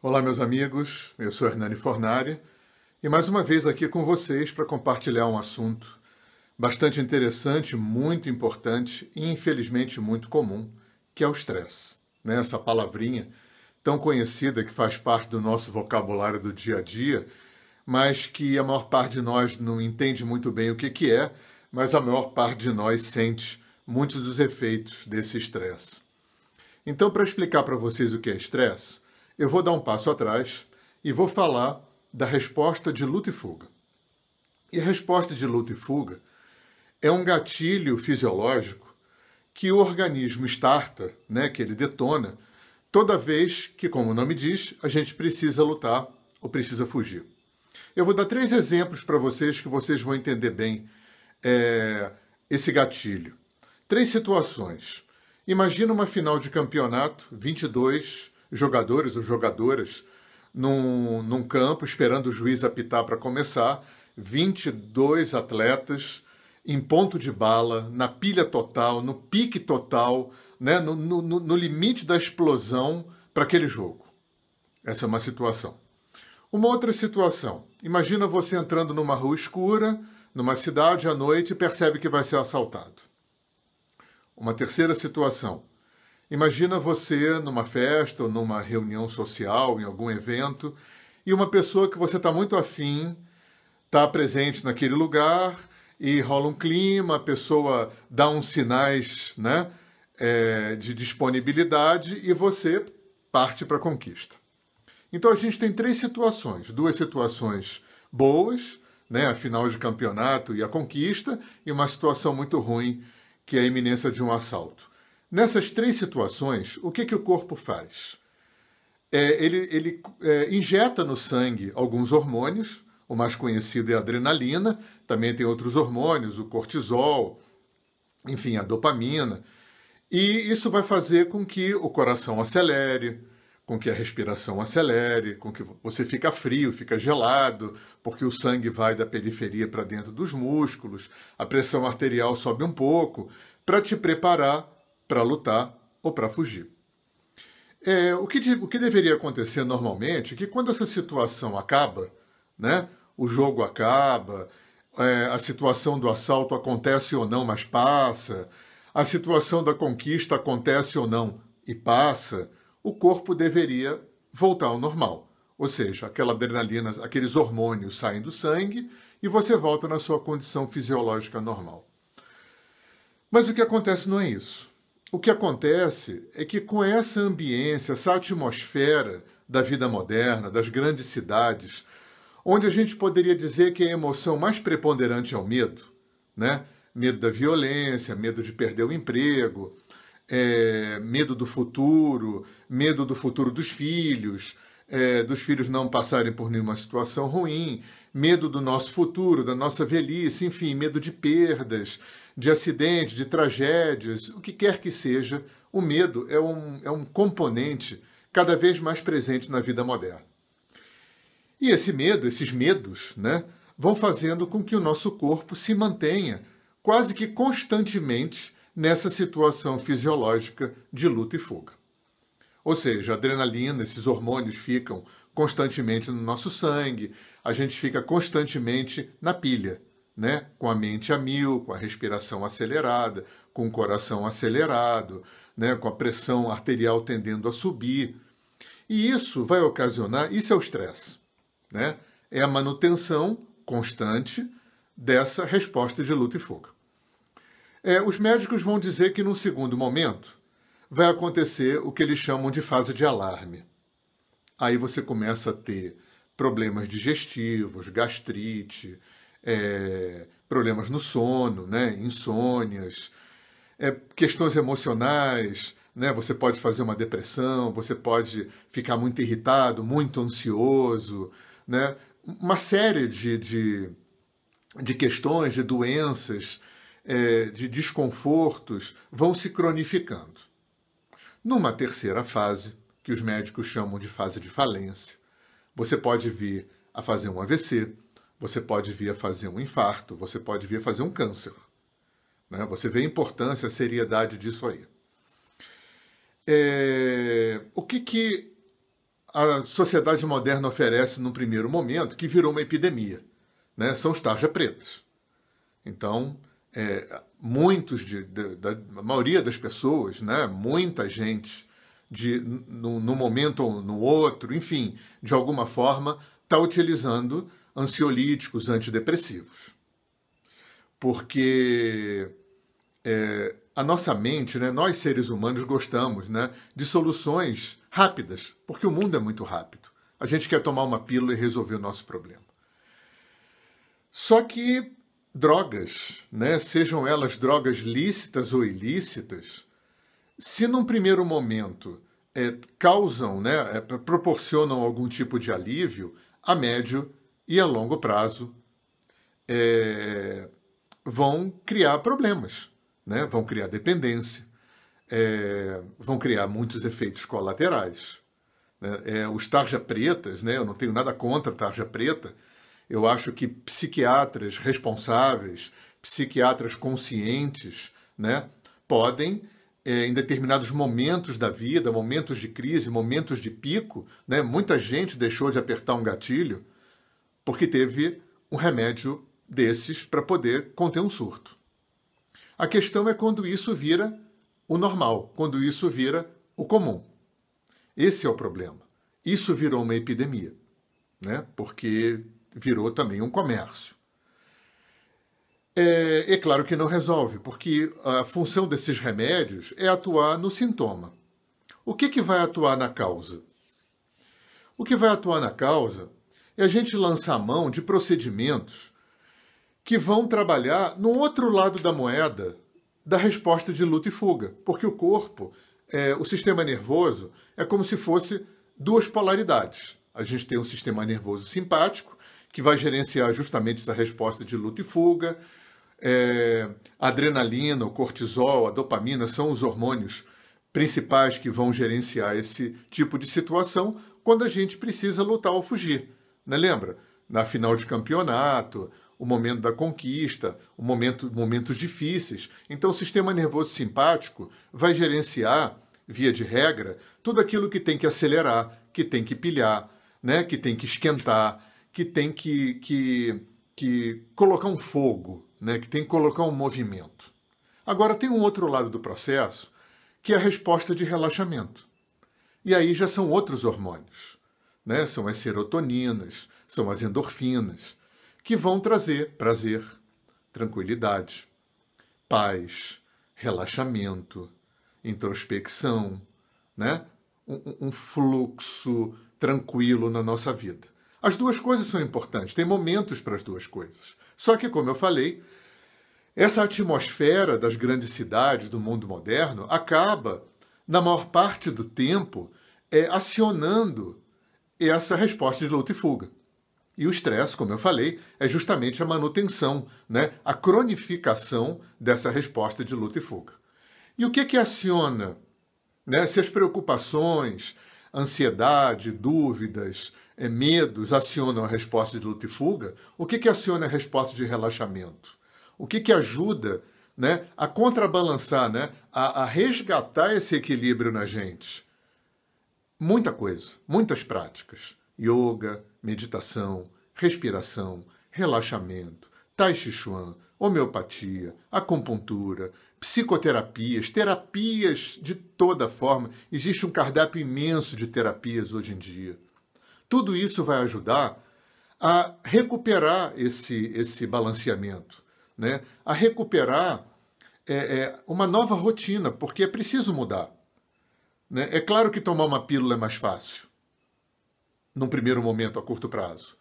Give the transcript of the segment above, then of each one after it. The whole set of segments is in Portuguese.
Olá, meus amigos. Eu sou Hernani Fornari e mais uma vez aqui com vocês para compartilhar um assunto bastante interessante, muito importante e infelizmente muito comum, que é o estresse. Né? Essa palavrinha tão conhecida que faz parte do nosso vocabulário do dia a dia, mas que a maior parte de nós não entende muito bem o que, que é, mas a maior parte de nós sente muitos dos efeitos desse estresse. Então, para explicar para vocês o que é estresse, eu vou dar um passo atrás e vou falar da resposta de luta e fuga. E a resposta de luta e fuga é um gatilho fisiológico que o organismo starta, né, que ele detona, toda vez que, como o nome diz, a gente precisa lutar ou precisa fugir. Eu vou dar três exemplos para vocês que vocês vão entender bem é, esse gatilho. Três situações. Imagina uma final de campeonato, 22 jogadores ou jogadoras num, num campo esperando o juiz apitar para começar, 22 atletas em ponto de bala, na pilha total, no pique total, né, no, no, no limite da explosão para aquele jogo. Essa é uma situação. Uma outra situação. Imagina você entrando numa rua escura, numa cidade à noite e percebe que vai ser assaltado. Uma terceira situação. Imagina você numa festa ou numa reunião social, em algum evento, e uma pessoa que você está muito afim está presente naquele lugar e rola um clima, a pessoa dá uns sinais né, é, de disponibilidade e você parte para a conquista. Então a gente tem três situações: duas situações boas, né, a final de campeonato e a conquista, e uma situação muito ruim que é a iminência de um assalto. Nessas três situações, o que, que o corpo faz? É, ele ele é, injeta no sangue alguns hormônios, o mais conhecido é a adrenalina, também tem outros hormônios, o cortisol, enfim, a dopamina. E isso vai fazer com que o coração acelere, com que a respiração acelere, com que você fica frio, fica gelado, porque o sangue vai da periferia para dentro dos músculos, a pressão arterial sobe um pouco, para te preparar para lutar ou para fugir. É, o, que, o que deveria acontecer normalmente é que quando essa situação acaba, né, o jogo acaba, é, a situação do assalto acontece ou não, mas passa, a situação da conquista acontece ou não e passa, o corpo deveria voltar ao normal. Ou seja, aquela adrenalina, aqueles hormônios saem do sangue e você volta na sua condição fisiológica normal. Mas o que acontece não é isso. O que acontece é que com essa ambiência, essa atmosfera da vida moderna, das grandes cidades, onde a gente poderia dizer que a emoção mais preponderante é o medo, né? Medo da violência, medo de perder o emprego, é, medo do futuro, medo do futuro dos filhos, é, dos filhos não passarem por nenhuma situação ruim, medo do nosso futuro, da nossa velhice, enfim, medo de perdas, de acidentes, de tragédias, o que quer que seja, o medo é um, é um componente cada vez mais presente na vida moderna. E esse medo, esses medos, né, vão fazendo com que o nosso corpo se mantenha quase que constantemente nessa situação fisiológica de luta e fuga. Ou seja, a adrenalina, esses hormônios ficam constantemente no nosso sangue, a gente fica constantemente na pilha, né? com a mente a mil, com a respiração acelerada, com o coração acelerado, né? com a pressão arterial tendendo a subir. E isso vai ocasionar, isso é o estresse, né? é a manutenção constante dessa resposta de luta e fuga. É, os médicos vão dizer que, num segundo momento, vai acontecer o que eles chamam de fase de alarme. Aí você começa a ter problemas digestivos, gastrite, é, problemas no sono, né, insônias, é, questões emocionais, né, você pode fazer uma depressão, você pode ficar muito irritado, muito ansioso, né, uma série de, de, de questões, de doenças é, de desconfortos vão se cronificando. Numa terceira fase, que os médicos chamam de fase de falência, você pode vir a fazer um AVC, você pode vir a fazer um infarto, você pode vir a fazer um câncer. Né? Você vê a importância, a seriedade disso aí. É... O que, que a sociedade moderna oferece num primeiro momento que virou uma epidemia. Né? São os tarja pretas. Então, é, muitos de, de, da maioria das pessoas, né? muita gente, de, no momento ou no outro, enfim, de alguma forma, está utilizando ansiolíticos, antidepressivos. Porque é, a nossa mente, né, nós seres humanos gostamos né, de soluções rápidas, porque o mundo é muito rápido. A gente quer tomar uma pílula e resolver o nosso problema. Só que drogas, né, sejam elas drogas lícitas ou ilícitas, se num primeiro momento é, causam, né, é, proporcionam algum tipo de alívio, a médio e a longo prazo é, vão criar problemas, né, vão criar dependência, é, vão criar muitos efeitos colaterais. Né? É, os tarja pretas, né, eu não tenho nada contra tarja preta, eu acho que psiquiatras responsáveis, psiquiatras conscientes, né, podem, é, em determinados momentos da vida, momentos de crise, momentos de pico, né, muita gente deixou de apertar um gatilho porque teve um remédio desses para poder conter um surto. A questão é quando isso vira o normal, quando isso vira o comum. Esse é o problema. Isso virou uma epidemia, né? porque virou também um comércio. É, é, claro que não resolve, porque a função desses remédios é atuar no sintoma. O que, que vai atuar na causa? O que vai atuar na causa é a gente lançar a mão de procedimentos que vão trabalhar no outro lado da moeda da resposta de luta e fuga, porque o corpo, é, o sistema nervoso, é como se fosse duas polaridades. A gente tem um sistema nervoso simpático que vai gerenciar justamente essa resposta de luta e fuga. É, adrenalina, o cortisol, a dopamina são os hormônios principais que vão gerenciar esse tipo de situação quando a gente precisa lutar ou fugir. Né? Lembra? Na final de campeonato, o momento da conquista, o momento, momentos difíceis. Então, o sistema nervoso simpático vai gerenciar, via de regra, tudo aquilo que tem que acelerar, que tem que pilhar, né? que tem que esquentar, que tem que, que, que colocar um fogo, né? que tem que colocar um movimento. Agora, tem um outro lado do processo, que é a resposta de relaxamento. E aí já são outros hormônios. Né? São as serotoninas, são as endorfinas, que vão trazer prazer, tranquilidade, paz, relaxamento, introspecção, né? um, um fluxo tranquilo na nossa vida. As duas coisas são importantes, tem momentos para as duas coisas. Só que, como eu falei, essa atmosfera das grandes cidades do mundo moderno acaba, na maior parte do tempo, é, acionando essa resposta de luta e fuga. E o estresse, como eu falei, é justamente a manutenção, né, a cronificação dessa resposta de luta e fuga. E o que que aciona? Né, se as preocupações, ansiedade, dúvidas, é, medos acionam a resposta de luta e fuga, o que, que aciona a resposta de relaxamento? O que, que ajuda né, a contrabalançar, né, a, a resgatar esse equilíbrio na gente? Muita coisa, muitas práticas. Yoga, meditação, respiração, relaxamento, tai chi chuan, homeopatia, acupuntura, psicoterapias, terapias de toda forma. Existe um cardápio imenso de terapias hoje em dia. Tudo isso vai ajudar a recuperar esse, esse balanceamento, né? a recuperar é, é, uma nova rotina, porque é preciso mudar. Né? É claro que tomar uma pílula é mais fácil, num primeiro momento, a curto prazo.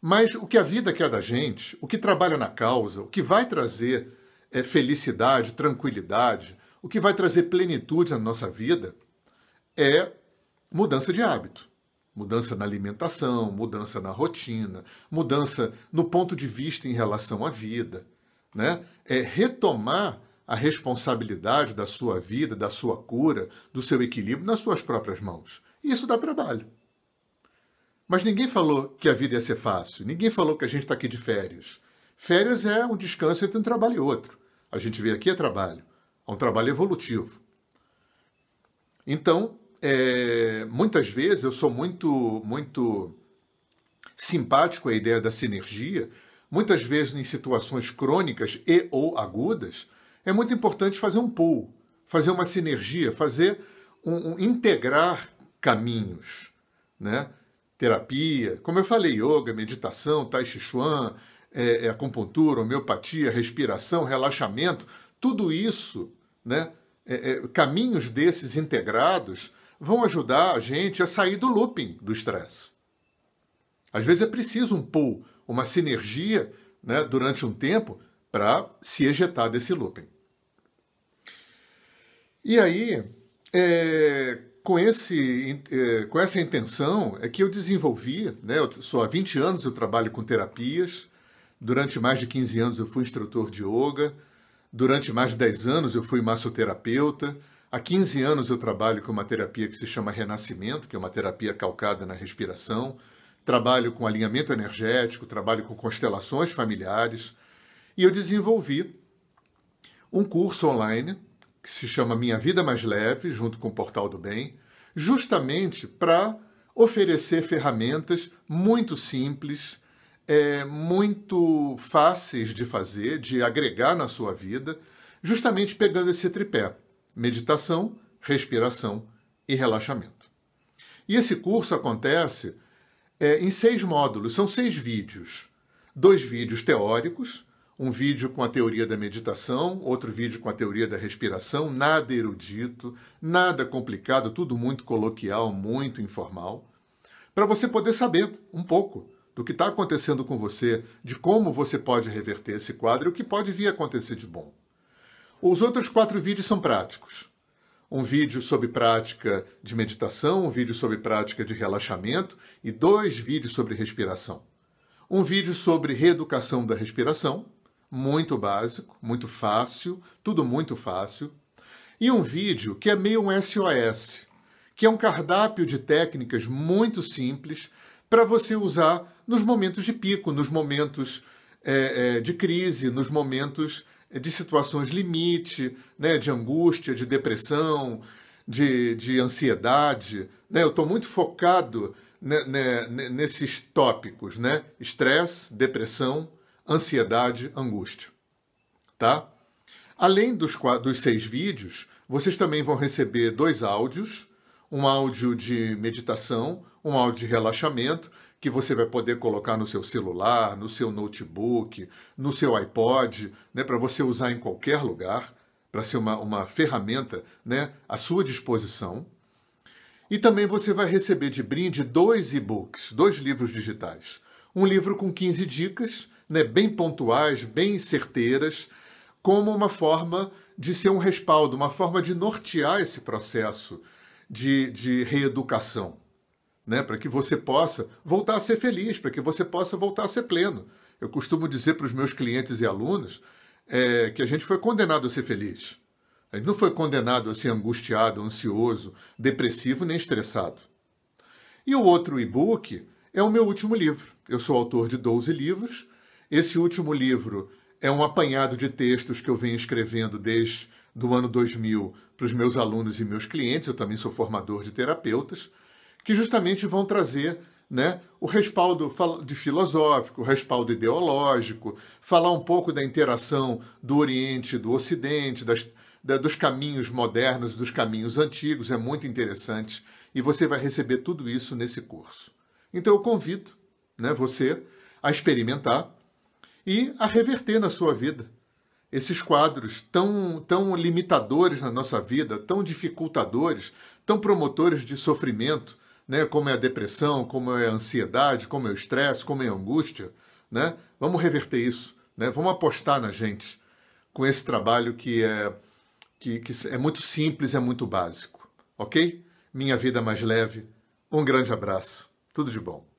Mas o que a vida quer da gente, o que trabalha na causa, o que vai trazer é, felicidade, tranquilidade, o que vai trazer plenitude na nossa vida é mudança de hábito. Mudança na alimentação, mudança na rotina, mudança no ponto de vista em relação à vida. Né? É retomar a responsabilidade da sua vida, da sua cura, do seu equilíbrio nas suas próprias mãos. E isso dá trabalho. Mas ninguém falou que a vida ia ser fácil. Ninguém falou que a gente está aqui de férias. Férias é um descanso entre um trabalho e outro. A gente vê aqui é trabalho. É um trabalho evolutivo. Então, é, muitas vezes eu sou muito, muito simpático à ideia da sinergia. Muitas vezes em situações crônicas e ou agudas, é muito importante fazer um pool, fazer uma sinergia, fazer um, um integrar caminhos, né? Terapia, como eu falei, yoga, meditação, tai chi chuan, é, é, acupuntura, homeopatia, respiração, relaxamento, tudo isso, né? É, é, caminhos desses integrados vão ajudar a gente a sair do looping do estresse. Às vezes é preciso um pull, uma sinergia né, durante um tempo para se ejetar desse looping. E aí, é, com, esse, é, com essa intenção, é que eu desenvolvi, né, eu há 20 anos eu trabalho com terapias, durante mais de 15 anos eu fui instrutor de yoga, durante mais de 10 anos eu fui massoterapeuta, Há 15 anos eu trabalho com uma terapia que se chama Renascimento, que é uma terapia calcada na respiração. Trabalho com alinhamento energético, trabalho com constelações familiares. E eu desenvolvi um curso online que se chama Minha Vida Mais Leve, junto com o Portal do Bem, justamente para oferecer ferramentas muito simples, é, muito fáceis de fazer, de agregar na sua vida, justamente pegando esse tripé meditação, respiração e relaxamento. E esse curso acontece é, em seis módulos, são seis vídeos. Dois vídeos teóricos, um vídeo com a teoria da meditação, outro vídeo com a teoria da respiração, nada erudito, nada complicado, tudo muito coloquial, muito informal, para você poder saber um pouco do que está acontecendo com você, de como você pode reverter esse quadro e o que pode vir a acontecer de bom. Os outros quatro vídeos são práticos. Um vídeo sobre prática de meditação, um vídeo sobre prática de relaxamento e dois vídeos sobre respiração. Um vídeo sobre reeducação da respiração, muito básico, muito fácil, tudo muito fácil. E um vídeo que é meio um SOS, que é um cardápio de técnicas muito simples para você usar nos momentos de pico, nos momentos é, é, de crise, nos momentos de situações limite, né, de angústia, de depressão, de, de ansiedade. Né? Eu estou muito focado né, né, nesses tópicos, né? Estresse, depressão, ansiedade, angústia. Tá? Além dos, dos seis vídeos, vocês também vão receber dois áudios, um áudio de meditação, um áudio de relaxamento que você vai poder colocar no seu celular, no seu notebook, no seu iPod, né, para você usar em qualquer lugar, para ser uma, uma ferramenta né, à sua disposição. E também você vai receber de brinde dois e-books, dois livros digitais. Um livro com 15 dicas, né, bem pontuais, bem certeiras, como uma forma de ser um respaldo, uma forma de nortear esse processo de, de reeducação né, para que você possa voltar a ser feliz, para que você possa voltar a ser pleno. Eu costumo dizer para os meus clientes e alunos é, que a gente foi condenado a ser feliz. A gente não foi condenado a ser angustiado, ansioso, depressivo nem estressado. E o outro e-book é o meu último livro. Eu sou autor de 12 livros. Esse último livro é um apanhado de textos que eu venho escrevendo desde do ano 2000 para os meus alunos e meus clientes. Eu também sou formador de terapeutas que justamente vão trazer né, o respaldo de filosófico, o respaldo ideológico, falar um pouco da interação do Oriente do Ocidente, das, da, dos caminhos modernos, dos caminhos antigos, é muito interessante e você vai receber tudo isso nesse curso. Então eu convido né, você a experimentar e a reverter na sua vida esses quadros tão, tão limitadores na nossa vida, tão dificultadores, tão promotores de sofrimento, né, como é a depressão, como é a ansiedade, como é o estresse, como é a angústia, né? Vamos reverter isso, né? Vamos apostar na gente com esse trabalho que é que, que é muito simples, é muito básico, ok? Minha vida mais leve. Um grande abraço. Tudo de bom.